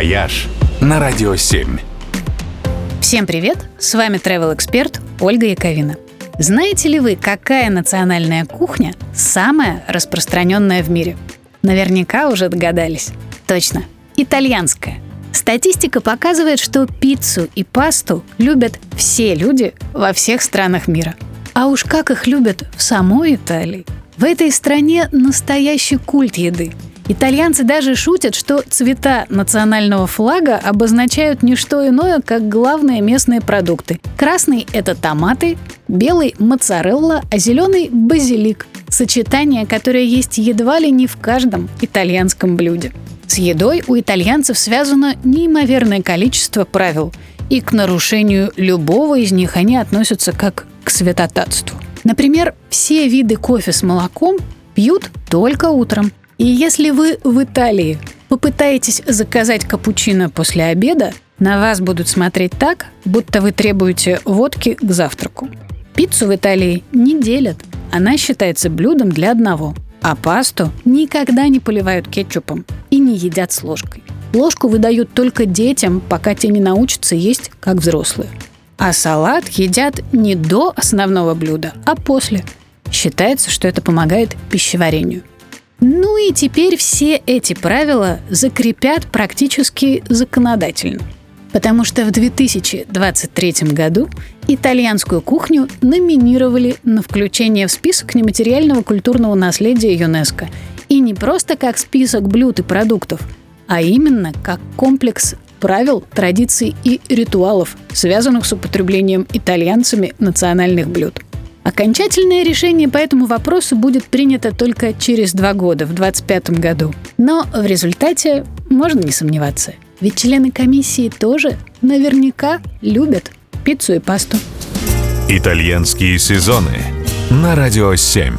«Вояж» на Радио 7. Всем привет! С вами travel-эксперт Ольга Яковина. Знаете ли вы, какая национальная кухня самая распространенная в мире? Наверняка уже догадались. Точно, итальянская. Статистика показывает, что пиццу и пасту любят все люди во всех странах мира. А уж как их любят в самой Италии. В этой стране настоящий культ еды – Итальянцы даже шутят, что цвета национального флага обозначают не что иное, как главные местные продукты. Красный – это томаты, белый – моцарелла, а зеленый – базилик. Сочетание, которое есть едва ли не в каждом итальянском блюде. С едой у итальянцев связано неимоверное количество правил, и к нарушению любого из них они относятся как к святотатству. Например, все виды кофе с молоком пьют только утром. И если вы в Италии попытаетесь заказать капучино после обеда, на вас будут смотреть так, будто вы требуете водки к завтраку. Пиццу в Италии не делят. Она считается блюдом для одного. А пасту никогда не поливают кетчупом и не едят с ложкой. Ложку выдают только детям, пока те не научатся есть как взрослые. А салат едят не до основного блюда, а после. Считается, что это помогает пищеварению. Ну и теперь все эти правила закрепят практически законодательно. Потому что в 2023 году итальянскую кухню номинировали на включение в список нематериального культурного наследия ЮНЕСКо. И не просто как список блюд и продуктов, а именно как комплекс правил, традиций и ритуалов, связанных с употреблением итальянцами национальных блюд – Окончательное решение по этому вопросу будет принято только через два года, в 2025 году. Но в результате можно не сомневаться. Ведь члены комиссии тоже наверняка любят пиццу и пасту. Итальянские сезоны на радио 7.